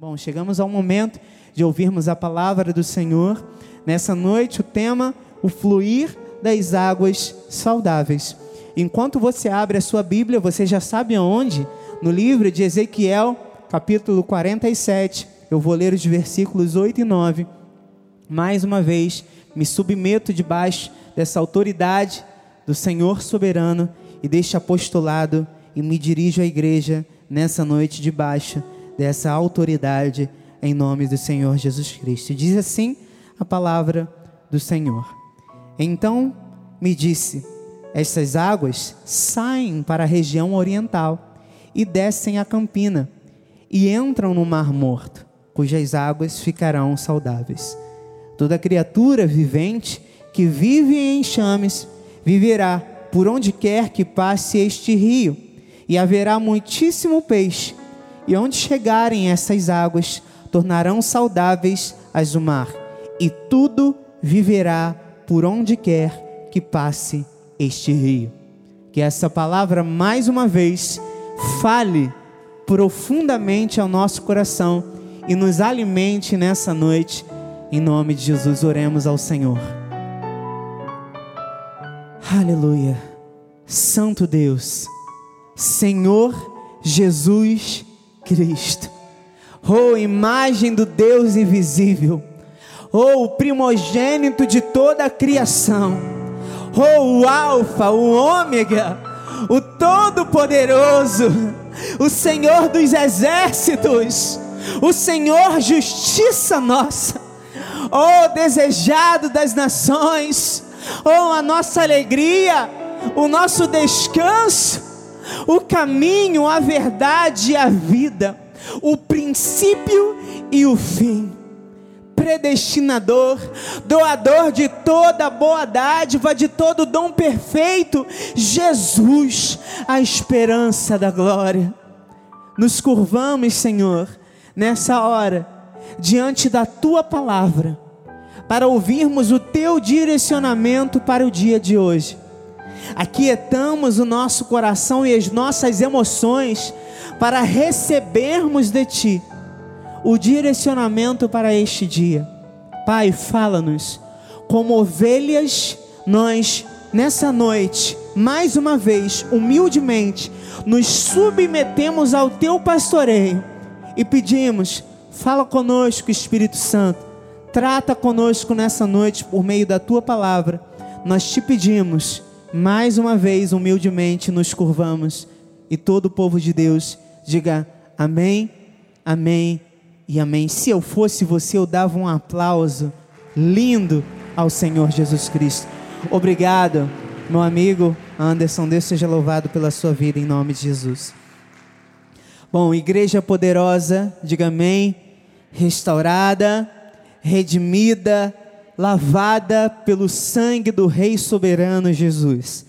Bom, chegamos ao momento de ouvirmos a palavra do Senhor. Nessa noite, o tema: o fluir das águas saudáveis. Enquanto você abre a sua Bíblia, você já sabe aonde? No livro de Ezequiel, capítulo 47. Eu vou ler os versículos 8 e 9. Mais uma vez, me submeto debaixo dessa autoridade do Senhor soberano e deste apostolado e me dirijo à igreja nessa noite debaixo dessa autoridade em nome do Senhor Jesus Cristo. Diz assim a palavra do Senhor. Então me disse: Essas águas saem para a região oriental e descem a campina e entram no Mar Morto, cujas águas ficarão saudáveis. Toda criatura vivente que vive em enxames viverá por onde quer que passe este rio, e haverá muitíssimo peixe e onde chegarem essas águas, tornarão saudáveis as do mar, e tudo viverá por onde quer que passe este rio. Que essa palavra, mais uma vez, fale profundamente ao nosso coração e nos alimente nessa noite. Em nome de Jesus, oremos ao Senhor. Aleluia. Santo Deus, Senhor Jesus Cristo. Oh, imagem do Deus invisível. Oh, o primogênito de toda a criação. Oh, o Alfa, o Ômega, o Todo-Poderoso, o Senhor dos exércitos, o Senhor justiça nossa. Oh, desejado das nações, oh, a nossa alegria, o nosso descanso o caminho, a verdade e a vida, o princípio e o fim. Predestinador, doador de toda boa dádiva, de todo dom perfeito, Jesus, a esperança da glória. Nos curvamos, Senhor, nessa hora, diante da tua palavra, para ouvirmos o teu direcionamento para o dia de hoje aquietamos o nosso coração e as nossas emoções para recebermos de Ti o direcionamento para este dia. Pai, fala-nos, como ovelhas, nós nessa noite, mais uma vez, humildemente, nos submetemos ao Teu pastoreio e pedimos, fala conosco, Espírito Santo, trata conosco nessa noite por meio da Tua palavra. Nós te pedimos mais uma vez, humildemente, nos curvamos e todo o povo de Deus diga amém, amém e amém. Se eu fosse você, eu dava um aplauso lindo ao Senhor Jesus Cristo. Obrigado, meu amigo Anderson. Deus seja louvado pela sua vida em nome de Jesus. Bom, igreja poderosa, diga amém. Restaurada, redimida, lavada pelo sangue do Rei soberano Jesus.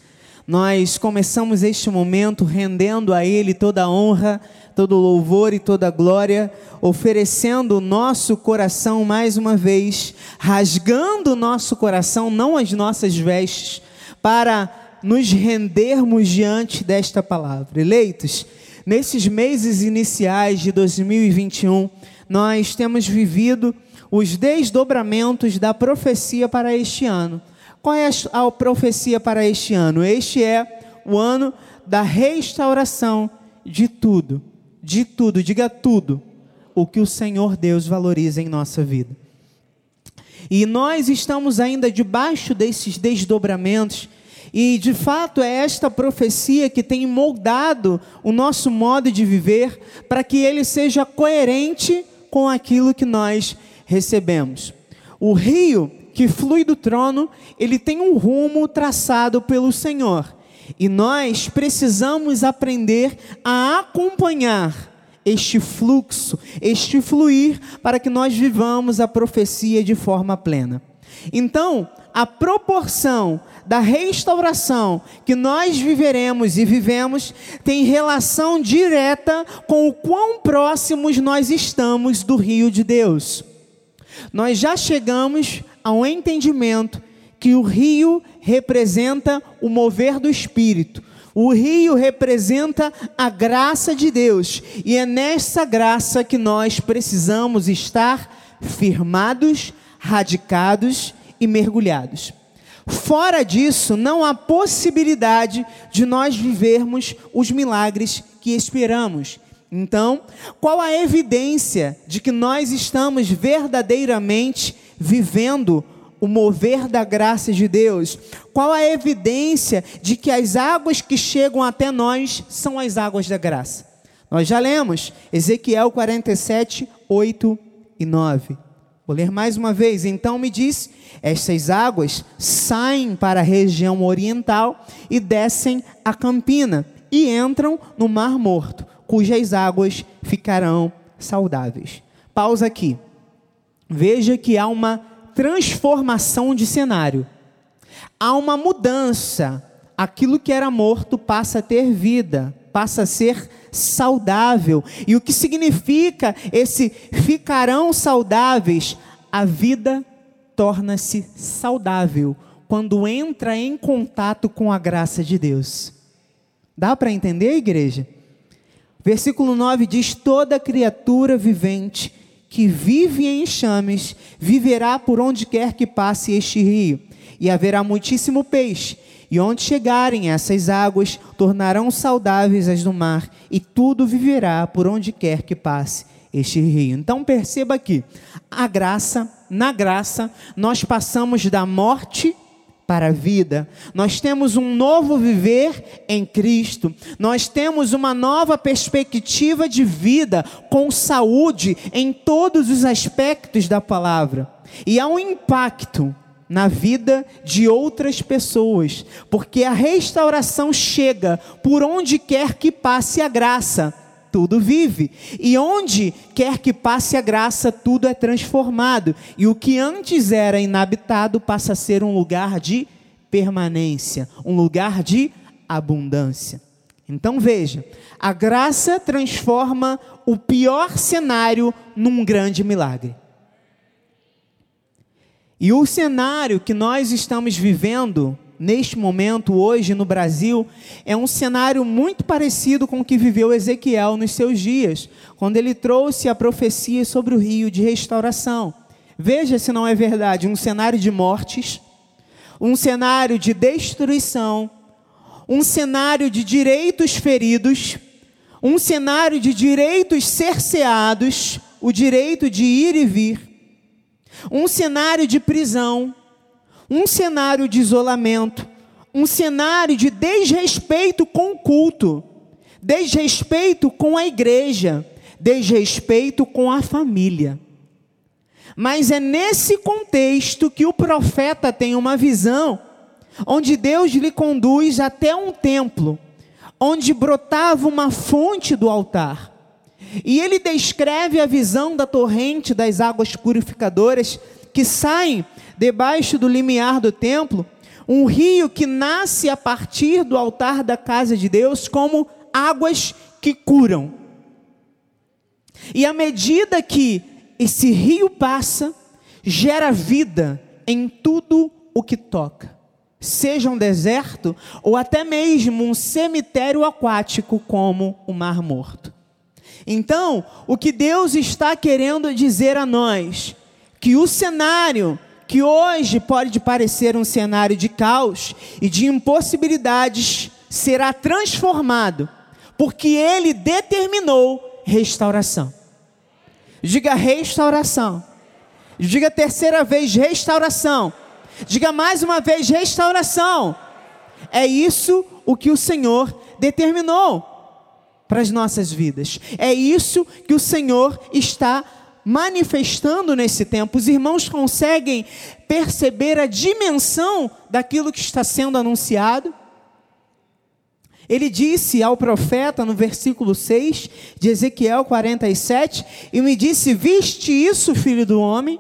Nós começamos este momento rendendo a Ele toda a honra, todo o louvor e toda a glória, oferecendo o nosso coração mais uma vez, rasgando o nosso coração, não as nossas vestes, para nos rendermos diante desta palavra. Eleitos, nesses meses iniciais de 2021, nós temos vivido os desdobramentos da profecia para este ano. Qual é a profecia para este ano? Este é o ano da restauração de tudo, de tudo, diga tudo, o que o Senhor Deus valoriza em nossa vida. E nós estamos ainda debaixo desses desdobramentos, e de fato é esta profecia que tem moldado o nosso modo de viver para que ele seja coerente com aquilo que nós recebemos. O rio que flui do trono, ele tem um rumo traçado pelo Senhor. E nós precisamos aprender a acompanhar este fluxo, este fluir, para que nós vivamos a profecia de forma plena. Então, a proporção da restauração que nós viveremos e vivemos tem relação direta com o quão próximos nós estamos do rio de Deus nós já chegamos ao entendimento que o rio representa o mover do espírito, O rio representa a graça de Deus, e é nessa graça que nós precisamos estar firmados, radicados e mergulhados. Fora disso, não há possibilidade de nós vivermos os milagres que esperamos. Então, qual a evidência de que nós estamos verdadeiramente vivendo o mover da graça de Deus? Qual a evidência de que as águas que chegam até nós são as águas da graça? Nós já lemos Ezequiel 47, 8 e 9. Vou ler mais uma vez. Então me diz: estas águas saem para a região oriental e descem a campina e entram no Mar Morto, cujas águas ficarão saudáveis. Pausa aqui. Veja que há uma transformação de cenário. Há uma mudança. Aquilo que era morto passa a ter vida, passa a ser saudável. E o que significa esse ficarão saudáveis? A vida torna-se saudável quando entra em contato com a graça de Deus. Dá para entender, igreja? Versículo 9 diz: Toda criatura vivente que vive em enxames, viverá por onde quer que passe este rio, e haverá muitíssimo peixe. E onde chegarem essas águas, tornarão saudáveis as do mar, e tudo viverá por onde quer que passe este rio. Então perceba aqui, a graça, na graça, nós passamos da morte para a vida. Nós temos um novo viver em Cristo. Nós temos uma nova perspectiva de vida com saúde em todos os aspectos da palavra. E há um impacto na vida de outras pessoas, porque a restauração chega por onde quer que passe a graça tudo vive. E onde quer que passe a graça, tudo é transformado. E o que antes era inabitado passa a ser um lugar de permanência, um lugar de abundância. Então veja, a graça transforma o pior cenário num grande milagre. E o cenário que nós estamos vivendo neste momento, hoje no Brasil, é um cenário muito parecido com o que viveu Ezequiel nos seus dias, quando ele trouxe a profecia sobre o rio de restauração. Veja se não é verdade, um cenário de mortes, um cenário de destruição, um cenário de direitos feridos, um cenário de direitos cerceados, o direito de ir e vir, um cenário de prisão, um cenário de isolamento, um cenário de desrespeito com o culto, desrespeito com a igreja, desrespeito com a família. Mas é nesse contexto que o profeta tem uma visão, onde Deus lhe conduz até um templo, onde brotava uma fonte do altar. E ele descreve a visão da torrente das águas purificadoras que saem debaixo do limiar do templo, um rio que nasce a partir do altar da casa de Deus como águas que curam. E à medida que esse rio passa, gera vida em tudo o que toca. Seja um deserto ou até mesmo um cemitério aquático como o Mar Morto. Então, o que Deus está querendo dizer a nós, que o cenário que hoje pode parecer um cenário de caos e de impossibilidades, será transformado, porque Ele determinou restauração. Diga restauração. Diga terceira vez restauração. Diga mais uma vez restauração. É isso o que o Senhor determinou para as nossas vidas. É isso que o Senhor está manifestando nesse tempo. Os irmãos conseguem perceber a dimensão daquilo que está sendo anunciado? Ele disse ao profeta no versículo 6 de Ezequiel 47: E me disse: Viste isso, filho do homem?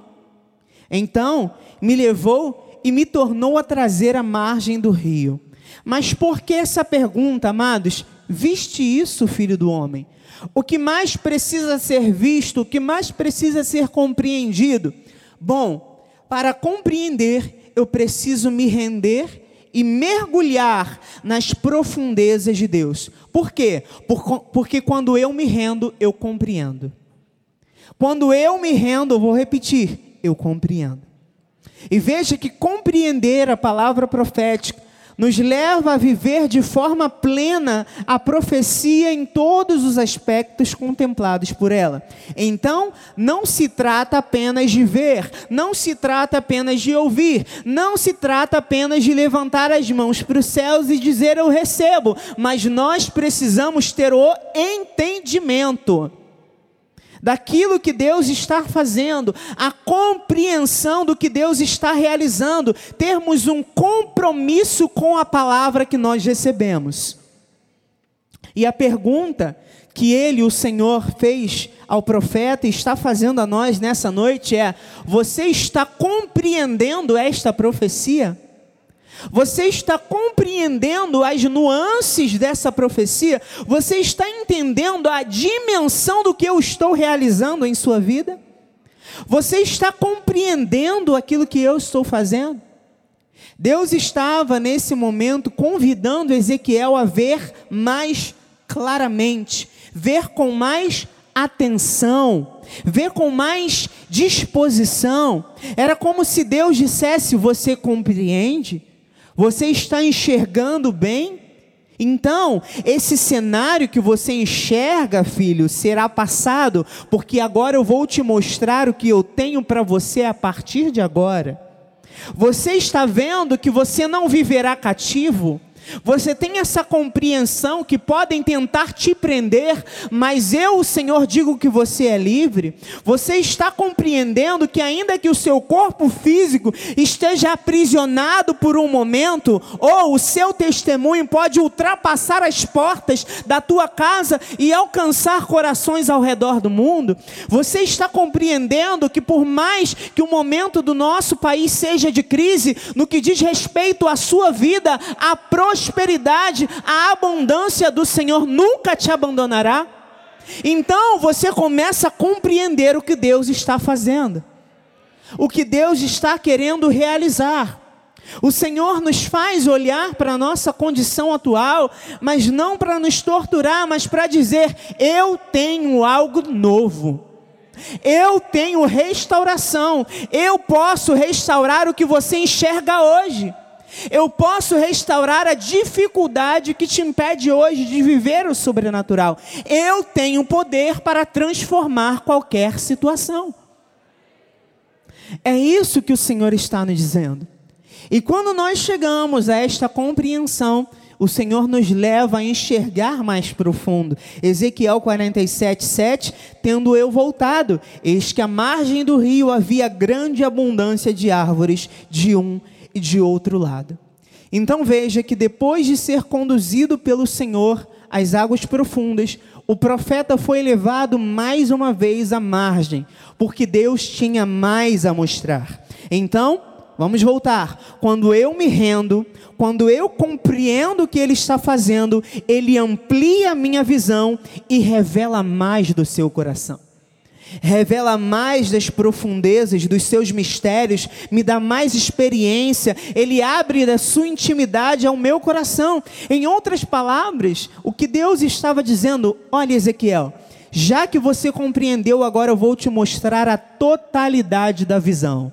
Então me levou e me tornou a trazer a margem do rio. Mas por que essa pergunta, amados? Viste isso, filho do homem? O que mais precisa ser visto, o que mais precisa ser compreendido? Bom, para compreender, eu preciso me render e mergulhar nas profundezas de Deus. Por quê? porque quando eu me rendo, eu compreendo. Quando eu me rendo, eu vou repetir, eu compreendo. E veja que compreender a palavra profética nos leva a viver de forma plena a profecia em todos os aspectos contemplados por ela. Então, não se trata apenas de ver, não se trata apenas de ouvir, não se trata apenas de levantar as mãos para os céus e dizer eu recebo, mas nós precisamos ter o entendimento daquilo que Deus está fazendo, a compreensão do que Deus está realizando, termos um compromisso com a palavra que nós recebemos. E a pergunta que ele, o Senhor, fez ao profeta e está fazendo a nós nessa noite é: você está compreendendo esta profecia? Você está compreendendo as nuances dessa profecia? Você está entendendo a dimensão do que eu estou realizando em sua vida? Você está compreendendo aquilo que eu estou fazendo? Deus estava nesse momento convidando Ezequiel a ver mais claramente, ver com mais atenção, ver com mais disposição. Era como se Deus dissesse: Você compreende? Você está enxergando bem? Então, esse cenário que você enxerga, filho, será passado, porque agora eu vou te mostrar o que eu tenho para você a partir de agora. Você está vendo que você não viverá cativo? Você tem essa compreensão que podem tentar te prender, mas eu, o Senhor, digo que você é livre. Você está compreendendo que, ainda que o seu corpo físico esteja aprisionado por um momento, ou o seu testemunho pode ultrapassar as portas da tua casa e alcançar corações ao redor do mundo. Você está compreendendo que, por mais que o momento do nosso país seja de crise, no que diz respeito à sua vida, a prosperidade a abundância do Senhor nunca te abandonará. Então você começa a compreender o que Deus está fazendo, o que Deus está querendo realizar. O Senhor nos faz olhar para a nossa condição atual, mas não para nos torturar, mas para dizer: eu tenho algo novo. Eu tenho restauração. Eu posso restaurar o que você enxerga hoje. Eu posso restaurar a dificuldade que te impede hoje de viver o sobrenatural. Eu tenho poder para transformar qualquer situação. É isso que o Senhor está nos dizendo. E quando nós chegamos a esta compreensão, o Senhor nos leva a enxergar mais profundo. Ezequiel 47, 7, tendo eu voltado, eis que à margem do rio havia grande abundância de árvores de um de outro lado. Então veja que depois de ser conduzido pelo Senhor às águas profundas, o profeta foi levado mais uma vez à margem, porque Deus tinha mais a mostrar. Então, vamos voltar. Quando eu me rendo, quando eu compreendo o que Ele está fazendo, Ele amplia a minha visão e revela mais do seu coração revela mais das profundezas dos seus mistérios, me dá mais experiência, ele abre da sua intimidade ao meu coração. Em outras palavras, o que Deus estava dizendo, olha Ezequiel, já que você compreendeu, agora eu vou te mostrar a totalidade da visão.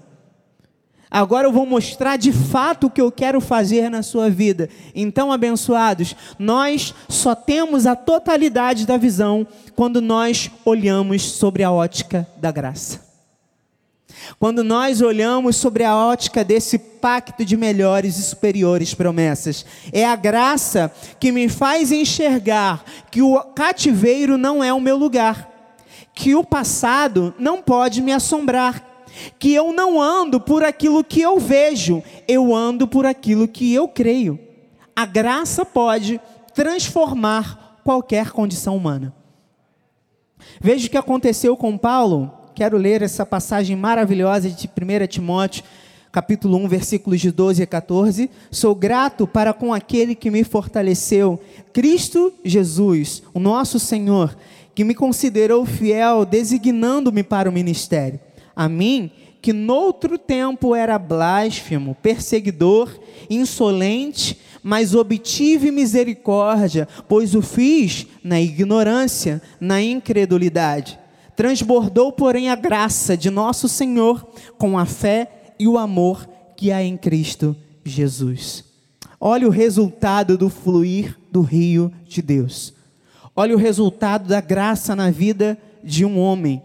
Agora eu vou mostrar de fato o que eu quero fazer na sua vida. Então, abençoados, nós só temos a totalidade da visão quando nós olhamos sobre a ótica da graça. Quando nós olhamos sobre a ótica desse pacto de melhores e superiores promessas, é a graça que me faz enxergar que o cativeiro não é o meu lugar, que o passado não pode me assombrar, que eu não ando por aquilo que eu vejo, eu ando por aquilo que eu creio. A graça pode transformar qualquer condição humana. Veja o que aconteceu com Paulo. Quero ler essa passagem maravilhosa de 1 Timóteo, capítulo 1, versículos de 12 a 14. Sou grato para com aquele que me fortaleceu, Cristo Jesus, o nosso Senhor, que me considerou fiel, designando-me para o ministério a mim, que noutro tempo era blasfemo, perseguidor, insolente, mas obtive misericórdia, pois o fiz na ignorância, na incredulidade. Transbordou, porém, a graça de nosso Senhor com a fé e o amor que há em Cristo Jesus. Olha o resultado do fluir do rio de Deus. Olha o resultado da graça na vida de um homem.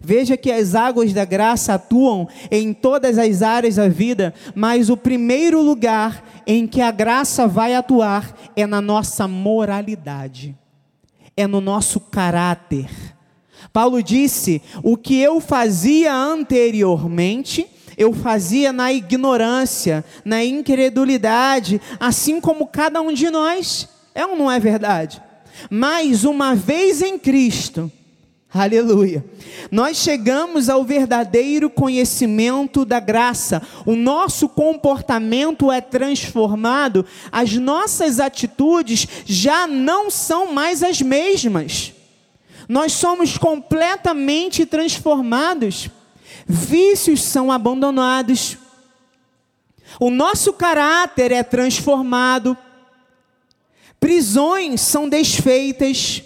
Veja que as águas da graça atuam em todas as áreas da vida, mas o primeiro lugar em que a graça vai atuar é na nossa moralidade, é no nosso caráter. Paulo disse: o que eu fazia anteriormente, eu fazia na ignorância, na incredulidade, assim como cada um de nós. É ou não é verdade? Mas uma vez em Cristo, Aleluia. Nós chegamos ao verdadeiro conhecimento da graça. O nosso comportamento é transformado, as nossas atitudes já não são mais as mesmas. Nós somos completamente transformados. Vícios são abandonados. O nosso caráter é transformado. Prisões são desfeitas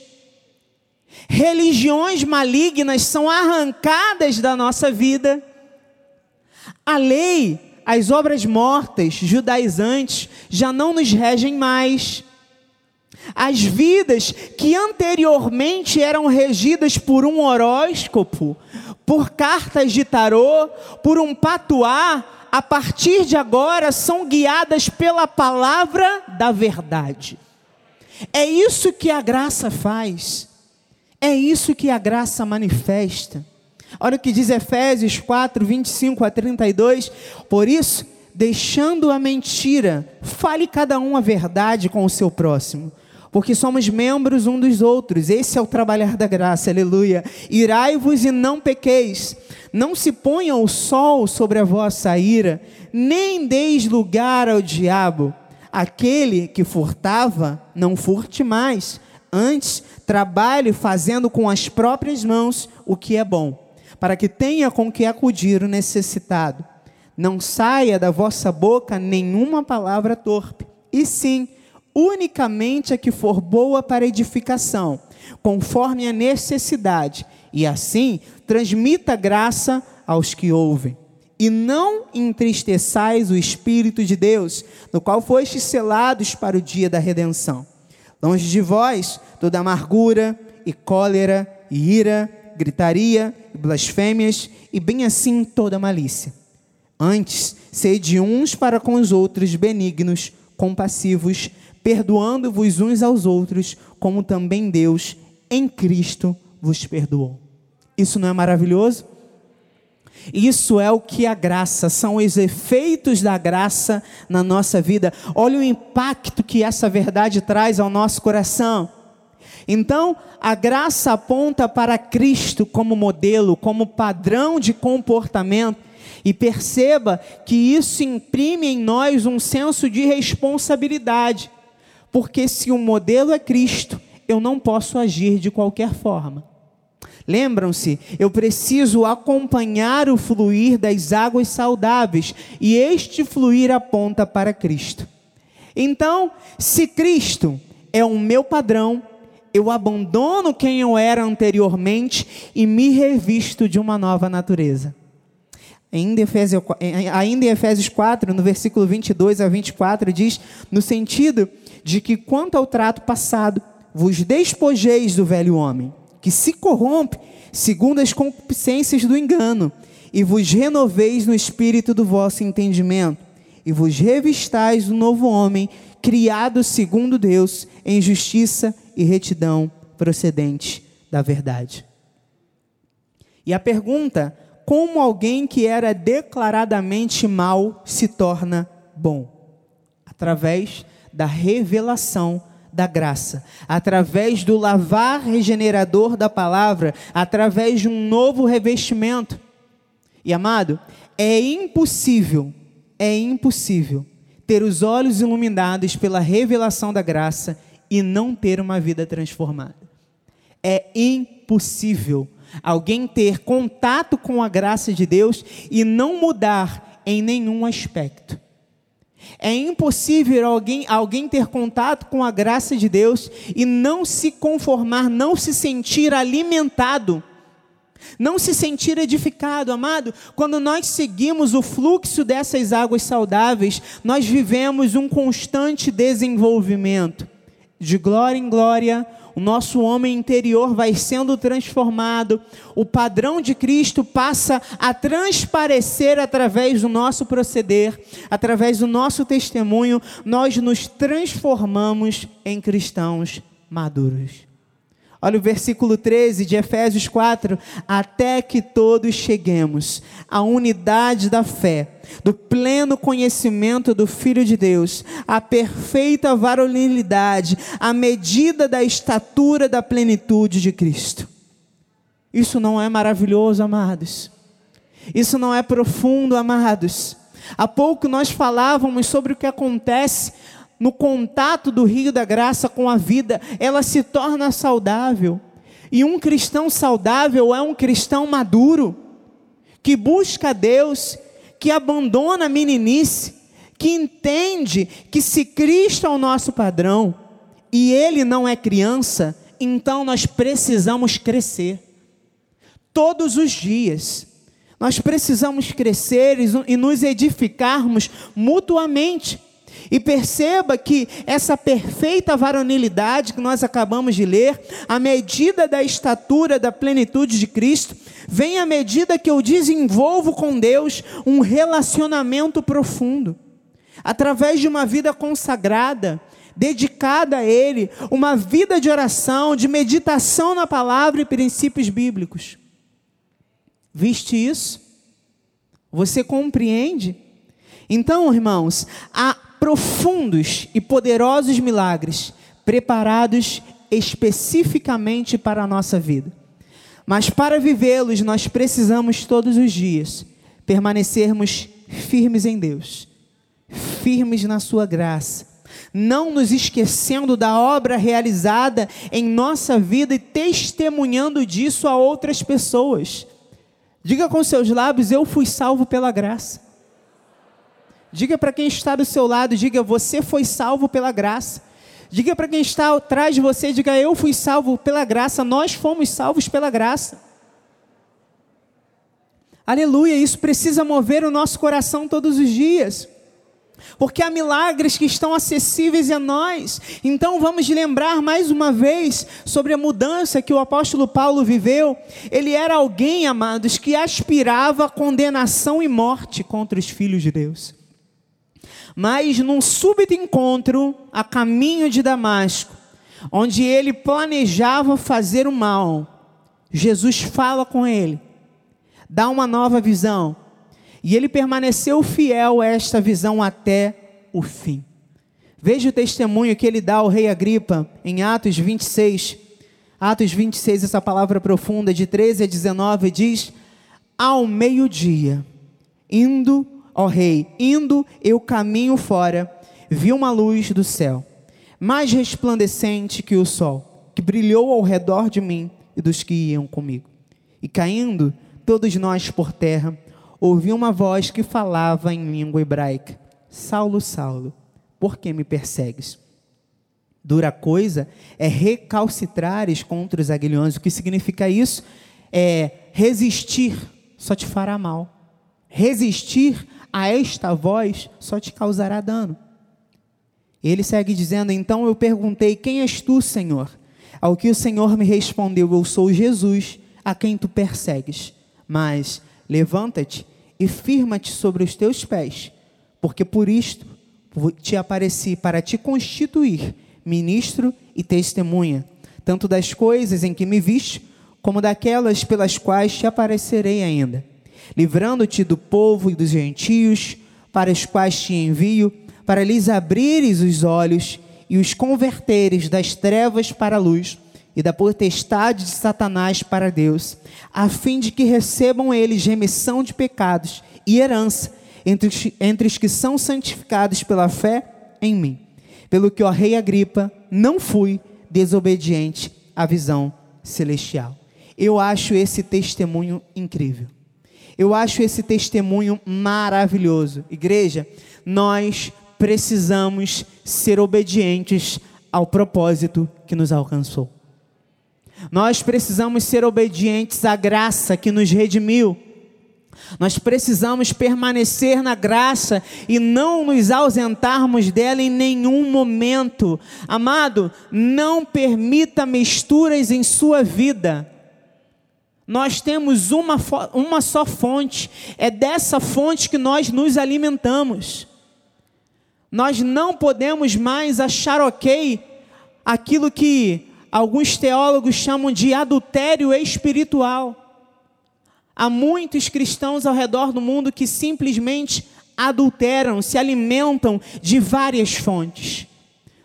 religiões malignas são arrancadas da nossa vida. A lei, as obras mortas, judaizantes, já não nos regem mais. As vidas que anteriormente eram regidas por um horóscopo, por cartas de tarô, por um patuá, a partir de agora são guiadas pela palavra da verdade. É isso que a graça faz. É isso que a graça manifesta. Olha o que diz Efésios 4, 25 a 32. Por isso, deixando a mentira, fale cada um a verdade com o seu próximo. Porque somos membros um dos outros. Esse é o trabalhar da graça, aleluia. Irai-vos e não pequeis. Não se ponha o sol sobre a vossa ira, nem deis lugar ao diabo. Aquele que furtava, não furte mais Antes, trabalhe fazendo com as próprias mãos o que é bom, para que tenha com que acudir o necessitado. Não saia da vossa boca nenhuma palavra torpe, e sim, unicamente a que for boa para edificação, conforme a necessidade, e assim transmita graça aos que ouvem. E não entristeçais o Espírito de Deus, no qual fostes selados para o dia da redenção. Longe de vós toda amargura e cólera e ira, gritaria e blasfêmias e bem assim toda malícia. Antes, sede uns para com os outros benignos, compassivos, perdoando-vos uns aos outros, como também Deus em Cristo vos perdoou. Isso não é maravilhoso? Isso é o que a graça, são os efeitos da graça na nossa vida. Olha o impacto que essa verdade traz ao nosso coração. Então, a graça aponta para Cristo como modelo, como padrão de comportamento, e perceba que isso imprime em nós um senso de responsabilidade, porque se o modelo é Cristo, eu não posso agir de qualquer forma. Lembram-se, eu preciso acompanhar o fluir das águas saudáveis, e este fluir aponta para Cristo. Então, se Cristo é o meu padrão, eu abandono quem eu era anteriormente e me revisto de uma nova natureza. Ainda em, Efésios, ainda em Efésios 4, no versículo 22 a 24, diz: no sentido de que, quanto ao trato passado, vos despojeis do velho homem que se corrompe segundo as concupiscências do engano, e vos renoveis no espírito do vosso entendimento, e vos revistais do novo homem, criado segundo Deus, em justiça e retidão procedente da verdade. E a pergunta: como alguém que era declaradamente mal se torna bom? Através da revelação da graça, através do lavar regenerador da palavra, através de um novo revestimento. E amado, é impossível, é impossível ter os olhos iluminados pela revelação da graça e não ter uma vida transformada. É impossível. alguém ter contato com a graça de Deus e não mudar em nenhum aspecto. É impossível alguém, alguém ter contato com a graça de Deus e não se conformar, não se sentir alimentado, não se sentir edificado, amado. Quando nós seguimos o fluxo dessas águas saudáveis, nós vivemos um constante desenvolvimento, de glória em glória, o nosso homem interior vai sendo transformado, o padrão de Cristo passa a transparecer através do nosso proceder, através do nosso testemunho, nós nos transformamos em cristãos maduros. Olha o versículo 13 de Efésios 4: Até que todos cheguemos à unidade da fé, do pleno conhecimento do Filho de Deus, à perfeita varonilidade, à medida da estatura da plenitude de Cristo. Isso não é maravilhoso, amados? Isso não é profundo, amados? Há pouco nós falávamos sobre o que acontece no contato do rio da graça com a vida, ela se torna saudável. E um cristão saudável é um cristão maduro, que busca Deus, que abandona a meninice, que entende que se Cristo é o nosso padrão e ele não é criança, então nós precisamos crescer. Todos os dias. Nós precisamos crescer e nos edificarmos mutuamente. E perceba que essa perfeita varonilidade que nós acabamos de ler, a medida da estatura da plenitude de Cristo, vem à medida que eu desenvolvo com Deus um relacionamento profundo, através de uma vida consagrada, dedicada a Ele, uma vida de oração, de meditação na palavra e princípios bíblicos. Viste isso? Você compreende? Então, irmãos, a profundos e poderosos milagres preparados especificamente para a nossa vida. Mas para vivê-los, nós precisamos todos os dias permanecermos firmes em Deus, firmes na Sua graça, não nos esquecendo da obra realizada em nossa vida e testemunhando disso a outras pessoas. Diga com seus lábios: Eu fui salvo pela graça. Diga para quem está do seu lado, diga: você foi salvo pela graça. Diga para quem está atrás de você, diga: eu fui salvo pela graça, nós fomos salvos pela graça. Aleluia, isso precisa mover o nosso coração todos os dias. Porque há milagres que estão acessíveis a nós. Então vamos lembrar mais uma vez sobre a mudança que o apóstolo Paulo viveu. Ele era alguém, amados, que aspirava condenação e morte contra os filhos de Deus. Mas num súbito encontro a caminho de Damasco, onde ele planejava fazer o mal, Jesus fala com ele, dá uma nova visão, e ele permaneceu fiel a esta visão até o fim. Veja o testemunho que ele dá ao rei Agripa em Atos 26. Atos 26, essa palavra profunda, de 13 a 19, diz: Ao meio-dia, indo ó rei, indo eu caminho fora, vi uma luz do céu, mais resplandecente que o sol, que brilhou ao redor de mim e dos que iam comigo. E caindo todos nós por terra, ouvi uma voz que falava em língua hebraica: Saulo, Saulo, por que me persegues? Dura coisa é recalcitrares contra os aguilhões. O que significa isso? É resistir só te fará mal. Resistir a esta voz só te causará dano. Ele segue dizendo: Então eu perguntei: Quem és tu, Senhor? Ao que o Senhor me respondeu: Eu sou Jesus, a quem tu persegues. Mas levanta-te e firma-te sobre os teus pés, porque por isto te apareci para te constituir ministro e testemunha, tanto das coisas em que me viste, como daquelas pelas quais te aparecerei ainda livrando-te do povo e dos gentios, para os quais te envio, para lhes abrires os olhos e os converteres das trevas para a luz e da potestade de Satanás para Deus, a fim de que recebam eles remissão de pecados e herança entre os, entre os que são santificados pela fé em mim. Pelo que, ó Rei Agripa, não fui desobediente à visão celestial. Eu acho esse testemunho incrível. Eu acho esse testemunho maravilhoso. Igreja, nós precisamos ser obedientes ao propósito que nos alcançou. Nós precisamos ser obedientes à graça que nos redimiu. Nós precisamos permanecer na graça e não nos ausentarmos dela em nenhum momento. Amado, não permita misturas em sua vida. Nós temos uma, uma só fonte, é dessa fonte que nós nos alimentamos. Nós não podemos mais achar ok aquilo que alguns teólogos chamam de adultério espiritual. Há muitos cristãos ao redor do mundo que simplesmente adulteram, se alimentam de várias fontes.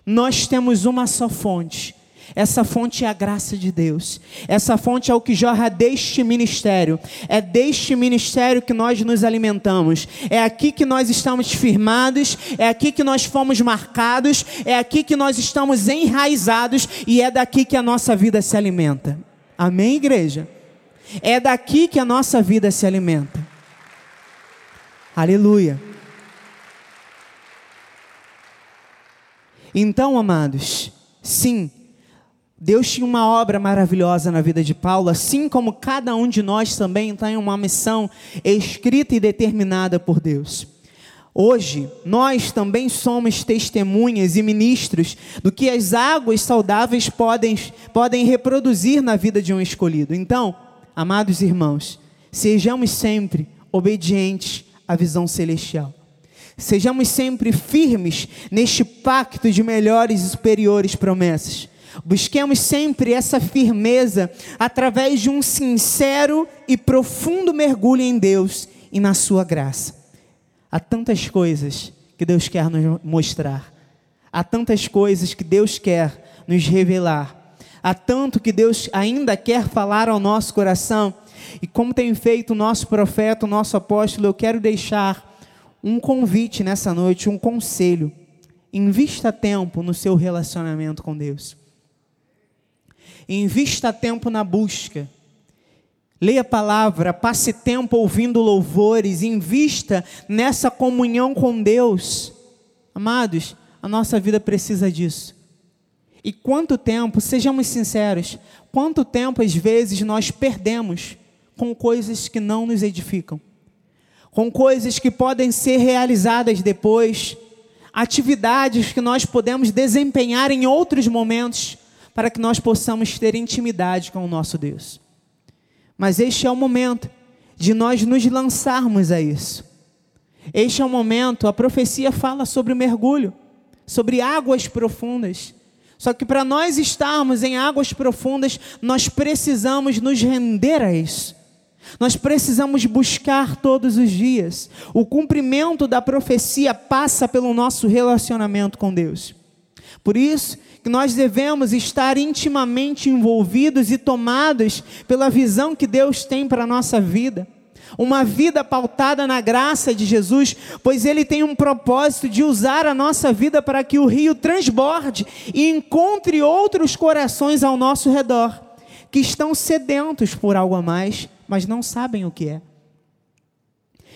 Nós temos uma só fonte, essa fonte é a graça de Deus. Essa fonte é o que jorra deste ministério. É deste ministério que nós nos alimentamos. É aqui que nós estamos firmados. É aqui que nós fomos marcados. É aqui que nós estamos enraizados. E é daqui que a nossa vida se alimenta. Amém, igreja? É daqui que a nossa vida se alimenta. Aleluia. Então, amados, sim Deus tinha uma obra maravilhosa na vida de Paulo, assim como cada um de nós também tem uma missão escrita e determinada por Deus. Hoje, nós também somos testemunhas e ministros do que as águas saudáveis podem, podem reproduzir na vida de um escolhido. Então, amados irmãos, sejamos sempre obedientes à visão celestial. Sejamos sempre firmes neste pacto de melhores e superiores promessas. Busquemos sempre essa firmeza através de um sincero e profundo mergulho em Deus e na Sua graça. Há tantas coisas que Deus quer nos mostrar, há tantas coisas que Deus quer nos revelar, há tanto que Deus ainda quer falar ao nosso coração. E como tem feito o nosso profeta, o nosso apóstolo, eu quero deixar um convite nessa noite, um conselho. Invista tempo no seu relacionamento com Deus. Invista tempo na busca. Leia a palavra, passe tempo ouvindo louvores, invista nessa comunhão com Deus. Amados, a nossa vida precisa disso. E quanto tempo, sejamos sinceros, quanto tempo às vezes nós perdemos com coisas que não nos edificam, com coisas que podem ser realizadas depois, atividades que nós podemos desempenhar em outros momentos, para que nós possamos ter intimidade com o nosso Deus. Mas este é o momento de nós nos lançarmos a isso. Este é o momento, a profecia fala sobre o mergulho, sobre águas profundas. Só que para nós estarmos em águas profundas, nós precisamos nos render a isso. Nós precisamos buscar todos os dias. O cumprimento da profecia passa pelo nosso relacionamento com Deus. Por isso que nós devemos estar intimamente envolvidos e tomados pela visão que Deus tem para a nossa vida. Uma vida pautada na graça de Jesus, pois Ele tem um propósito de usar a nossa vida para que o rio transborde e encontre outros corações ao nosso redor, que estão sedentos por algo a mais, mas não sabem o que é.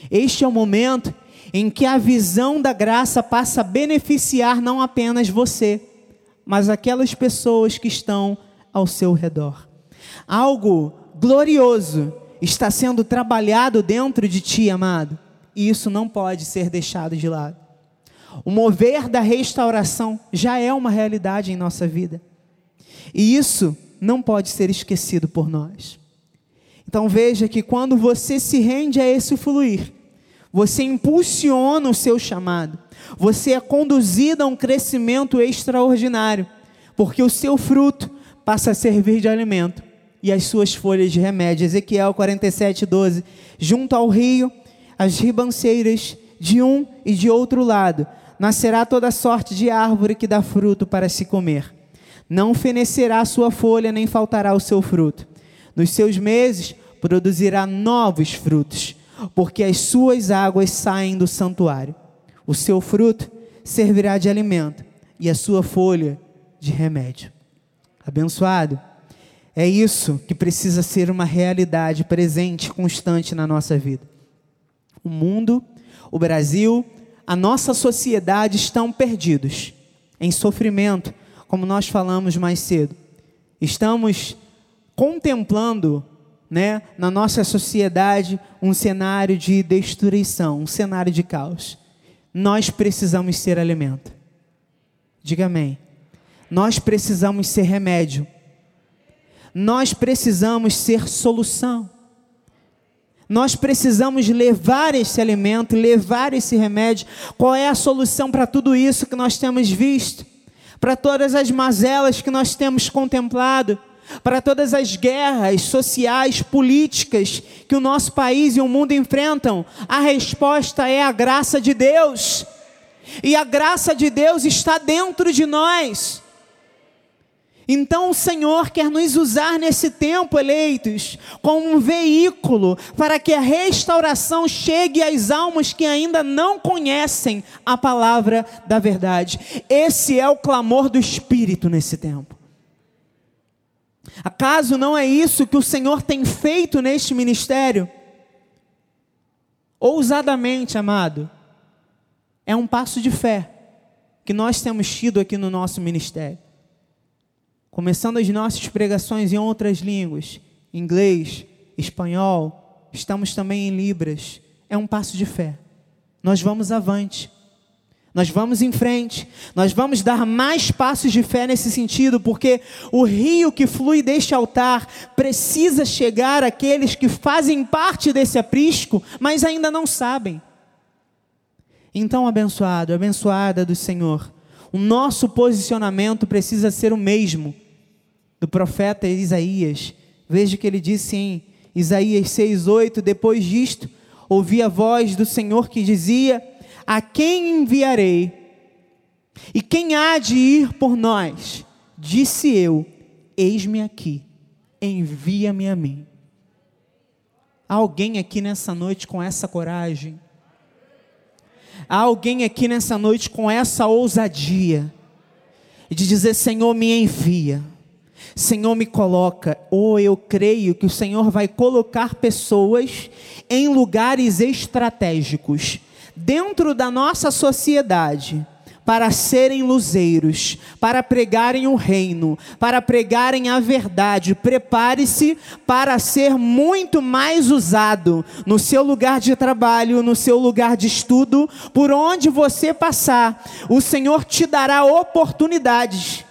Este é o momento em que a visão da graça passa a beneficiar não apenas você, mas aquelas pessoas que estão ao seu redor. Algo glorioso está sendo trabalhado dentro de ti, amado, e isso não pode ser deixado de lado. O mover da restauração já é uma realidade em nossa vida, e isso não pode ser esquecido por nós. Então veja que quando você se rende a esse fluir, você impulsiona o seu chamado, você é conduzido a um crescimento extraordinário, porque o seu fruto passa a servir de alimento e as suas folhas de remédio. Ezequiel 47, 12. Junto ao rio, as ribanceiras de um e de outro lado, nascerá toda sorte de árvore que dá fruto para se comer. Não fenecerá sua folha, nem faltará o seu fruto. Nos seus meses produzirá novos frutos porque as suas águas saem do santuário. O seu fruto servirá de alimento e a sua folha de remédio. Abençoado. É isso que precisa ser uma realidade presente, constante na nossa vida. O mundo, o Brasil, a nossa sociedade estão perdidos em sofrimento, como nós falamos mais cedo. Estamos contemplando, né, na nossa sociedade um cenário de destruição, um cenário de caos. Nós precisamos ser alimento. Diga amém. Nós precisamos ser remédio. Nós precisamos ser solução. Nós precisamos levar esse alimento, levar esse remédio. Qual é a solução para tudo isso que nós temos visto? Para todas as mazelas que nós temos contemplado? Para todas as guerras sociais, políticas que o nosso país e o mundo enfrentam? A resposta é a graça de Deus. E a graça de Deus está dentro de nós. Então o Senhor quer nos usar nesse tempo, eleitos, como um veículo para que a restauração chegue às almas que ainda não conhecem a palavra da verdade. Esse é o clamor do Espírito nesse tempo. Acaso não é isso que o Senhor tem feito neste ministério? Ousadamente, amado, é um passo de fé que nós temos tido aqui no nosso ministério começando as nossas pregações em outras línguas, inglês, espanhol, estamos também em Libras. É um passo de fé. Nós vamos avante. Nós vamos em frente, nós vamos dar mais passos de fé nesse sentido, porque o rio que flui deste altar precisa chegar àqueles que fazem parte desse aprisco, mas ainda não sabem. Então, abençoado, abençoada do Senhor, o nosso posicionamento precisa ser o mesmo do profeta Isaías. Veja que ele disse em Isaías 6:8, depois disto, ouvi a voz do Senhor que dizia: A quem enviarei? E quem há de ir por nós? Disse eu: Eis-me aqui, envia-me a mim. Há alguém aqui nessa noite com essa coragem? Há alguém aqui nessa noite com essa ousadia de dizer: Senhor, me envia. Senhor me coloca, ou eu creio que o Senhor vai colocar pessoas em lugares estratégicos dentro da nossa sociedade para serem luzeiros, para pregarem o reino, para pregarem a verdade. Prepare-se para ser muito mais usado no seu lugar de trabalho, no seu lugar de estudo, por onde você passar. O Senhor te dará oportunidades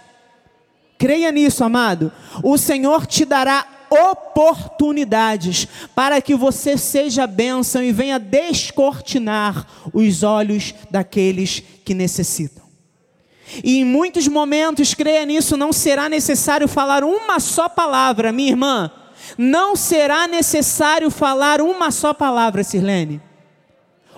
Creia nisso, amado. O Senhor te dará oportunidades para que você seja bênção e venha descortinar os olhos daqueles que necessitam. E em muitos momentos, creia nisso, não será necessário falar uma só palavra, minha irmã. Não será necessário falar uma só palavra, Sirlene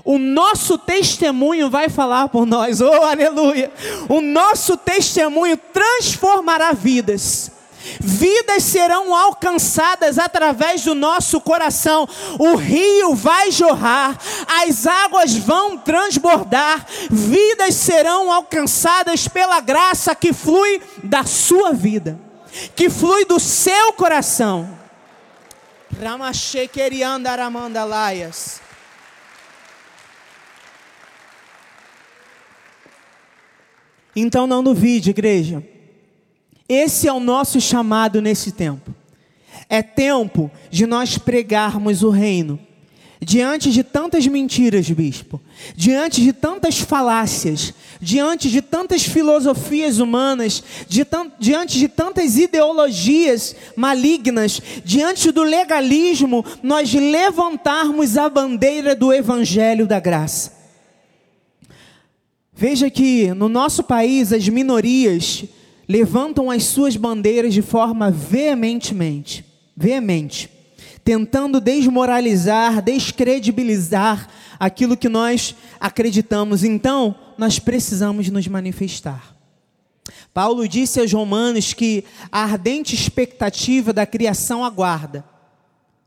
o nosso testemunho vai falar por nós, oh aleluia! O nosso testemunho transformará vidas. Vidas serão alcançadas através do nosso coração. O rio vai jorrar, as águas vão transbordar. Vidas serão alcançadas pela graça que flui da sua vida, que flui do seu coração. Ramachekeriandaramandalaias. Então não duvide, igreja. Esse é o nosso chamado nesse tempo. É tempo de nós pregarmos o reino. Diante de tantas mentiras, bispo, diante de tantas falácias, diante de tantas filosofias humanas, de diante de tantas ideologias malignas, diante do legalismo, nós levantarmos a bandeira do evangelho da graça. Veja que no nosso país as minorias levantam as suas bandeiras de forma veementemente, veemente, tentando desmoralizar, descredibilizar aquilo que nós acreditamos. Então, nós precisamos nos manifestar. Paulo disse aos romanos que a ardente expectativa da criação aguarda,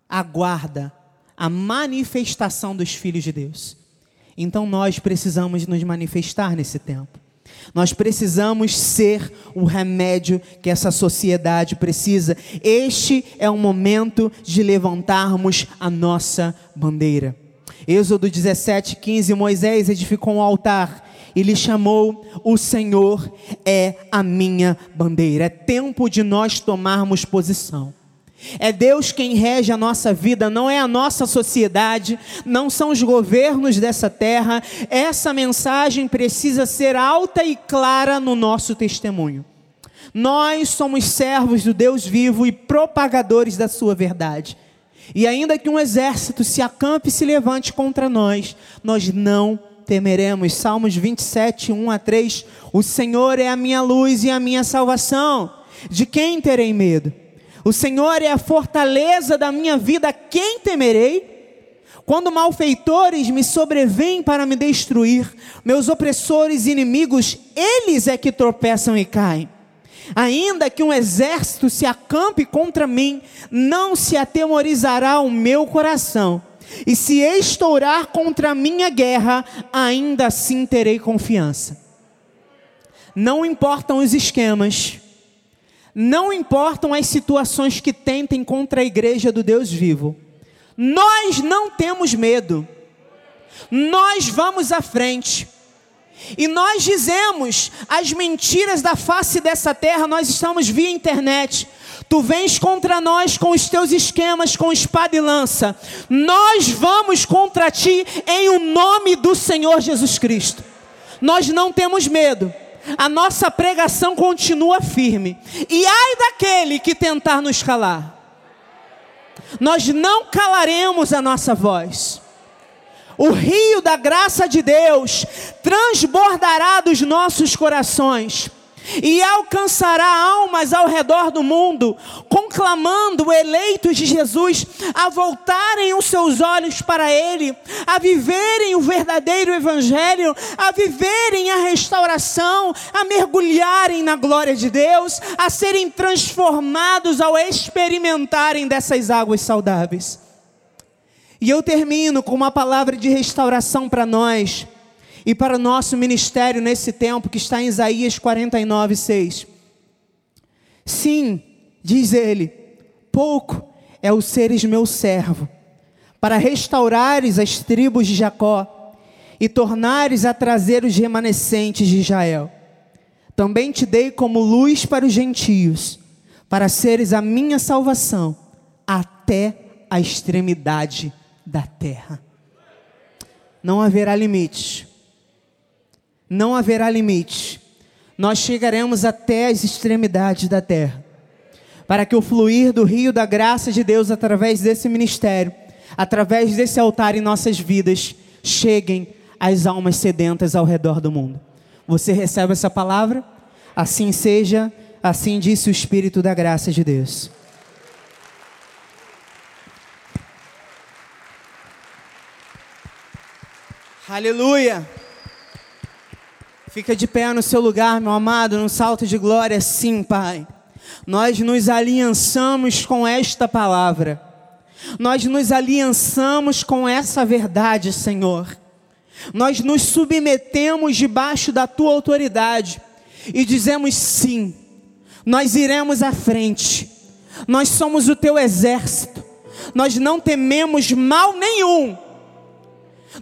aguarda a manifestação dos filhos de Deus. Então nós precisamos nos manifestar nesse tempo. Nós precisamos ser o remédio que essa sociedade precisa. Este é o momento de levantarmos a nossa bandeira. Êxodo 17, 15: Moisés edificou um altar e lhe chamou: O Senhor é a minha bandeira. É tempo de nós tomarmos posição. É Deus quem rege a nossa vida, não é a nossa sociedade, não são os governos dessa terra. Essa mensagem precisa ser alta e clara no nosso testemunho. Nós somos servos do Deus vivo e propagadores da sua verdade. E ainda que um exército se acampe e se levante contra nós, nós não temeremos. Salmos 27, 1 a 3. O Senhor é a minha luz e a minha salvação. De quem terei medo? O Senhor é a fortaleza da minha vida, quem temerei? Quando malfeitores me sobrevêm para me destruir, meus opressores e inimigos, eles é que tropeçam e caem. Ainda que um exército se acampe contra mim, não se atemorizará o meu coração. E se estourar contra a minha guerra, ainda assim terei confiança. Não importam os esquemas, não importam as situações que tentem contra a igreja do Deus vivo. Nós não temos medo. Nós vamos à frente. E nós dizemos as mentiras da face dessa terra, nós estamos via internet. Tu vens contra nós com os teus esquemas, com espada e lança. Nós vamos contra ti em o nome do Senhor Jesus Cristo. Nós não temos medo a nossa pregação continua firme. E ai daquele que tentar nos calar. Nós não calaremos a nossa voz. O rio da graça de Deus transbordará dos nossos corações e alcançará almas ao redor do mundo, conclamando eleitos de Jesus a voltarem os seus olhos para Ele, a viverem o verdadeiro Evangelho, a viverem a restauração, a mergulharem na glória de Deus, a serem transformados ao experimentarem dessas águas saudáveis. E eu termino com uma palavra de restauração para nós e para o nosso ministério nesse tempo que está em Isaías 49, 6. Sim, diz ele, pouco é o seres meu servo, para restaurares as tribos de Jacó e tornares a trazer os remanescentes de Israel. Também te dei como luz para os gentios, para seres a minha salvação até a extremidade da terra. Não haverá limites não haverá limite. Nós chegaremos até as extremidades da terra. Para que o fluir do rio da graça de Deus através desse ministério, através desse altar em nossas vidas, cheguem às almas sedentas ao redor do mundo. Você recebe essa palavra? Assim seja, assim disse o Espírito da graça de Deus. Aleluia! Fica de pé no seu lugar, meu amado, num salto de glória, sim, Pai. Nós nos aliançamos com esta palavra. Nós nos aliançamos com essa verdade, Senhor. Nós nos submetemos debaixo da tua autoridade e dizemos sim. Nós iremos à frente. Nós somos o teu exército. Nós não tememos mal nenhum.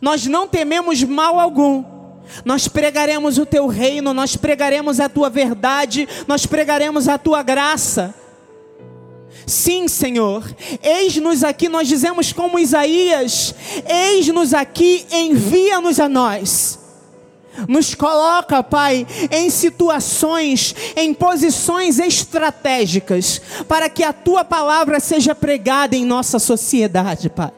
Nós não tememos mal algum nós pregaremos o teu reino, nós pregaremos a tua verdade, nós pregaremos a tua graça. Sim, Senhor, eis-nos aqui, nós dizemos como Isaías: eis-nos aqui, envia-nos a nós. Nos coloca, Pai, em situações, em posições estratégicas, para que a tua palavra seja pregada em nossa sociedade, Pai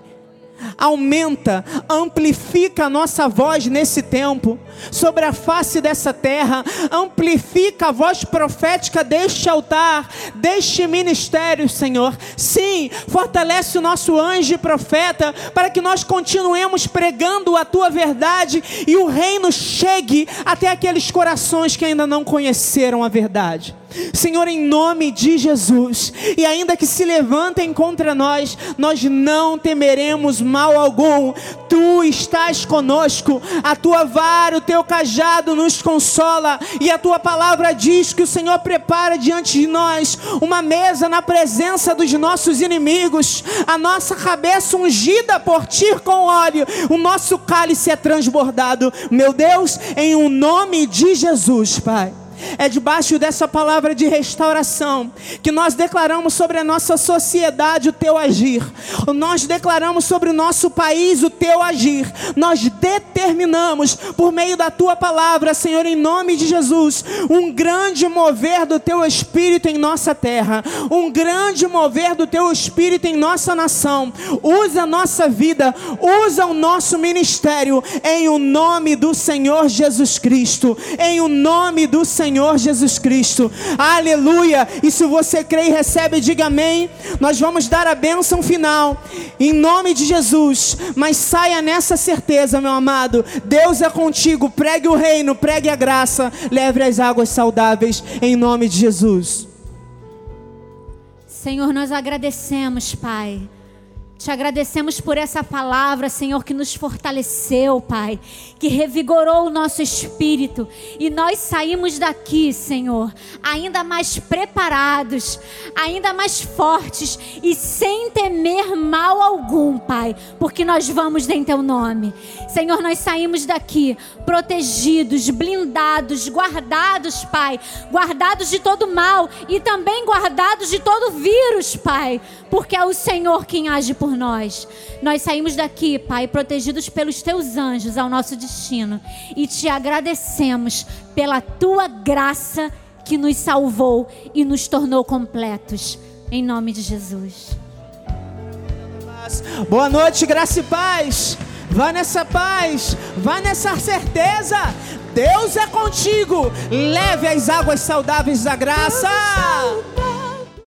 aumenta, amplifica a nossa voz nesse tempo, sobre a face dessa terra, amplifica a voz profética deste altar, deste ministério, Senhor. Sim, fortalece o nosso anjo e profeta, para que nós continuemos pregando a tua verdade e o reino chegue até aqueles corações que ainda não conheceram a verdade. Senhor, em nome de Jesus, e ainda que se levantem contra nós, nós não temeremos mal algum. Tu estás conosco, a tua vara, o teu cajado nos consola, e a tua palavra diz que o Senhor prepara diante de nós uma mesa na presença dos nossos inimigos, a nossa cabeça ungida por ti com óleo, o nosso cálice é transbordado. Meu Deus, em o um nome de Jesus, Pai. É debaixo dessa palavra de restauração que nós declaramos sobre a nossa sociedade o teu agir. Nós declaramos sobre o nosso país o teu agir. Nós determinamos por meio da tua palavra, Senhor, em nome de Jesus, um grande mover do teu espírito em nossa terra, um grande mover do teu espírito em nossa nação. Usa a nossa vida, usa o nosso ministério em o nome do Senhor Jesus Cristo, em o nome do Senhor Senhor Jesus Cristo. Aleluia! E se você crê e recebe, diga amém. Nós vamos dar a bênção final, em nome de Jesus. Mas saia nessa certeza, meu amado. Deus é contigo. Pregue o reino, pregue a graça, leve as águas saudáveis, em nome de Jesus. Senhor, nós agradecemos, Pai te agradecemos por essa palavra, Senhor, que nos fortaleceu, Pai, que revigorou o nosso espírito. E nós saímos daqui, Senhor, ainda mais preparados, ainda mais fortes e sem temer mal algum, Pai, porque nós vamos em Teu nome. Senhor, nós saímos daqui protegidos, blindados, guardados, Pai, guardados de todo mal e também guardados de todo vírus, Pai, porque é o Senhor quem age por por nós. Nós saímos daqui, Pai, protegidos pelos teus anjos ao nosso destino e te agradecemos pela tua graça que nos salvou e nos tornou completos. Em nome de Jesus. Boa noite, graça e paz. Vá nessa paz, vá nessa certeza. Deus é contigo. Leve as águas saudáveis da graça.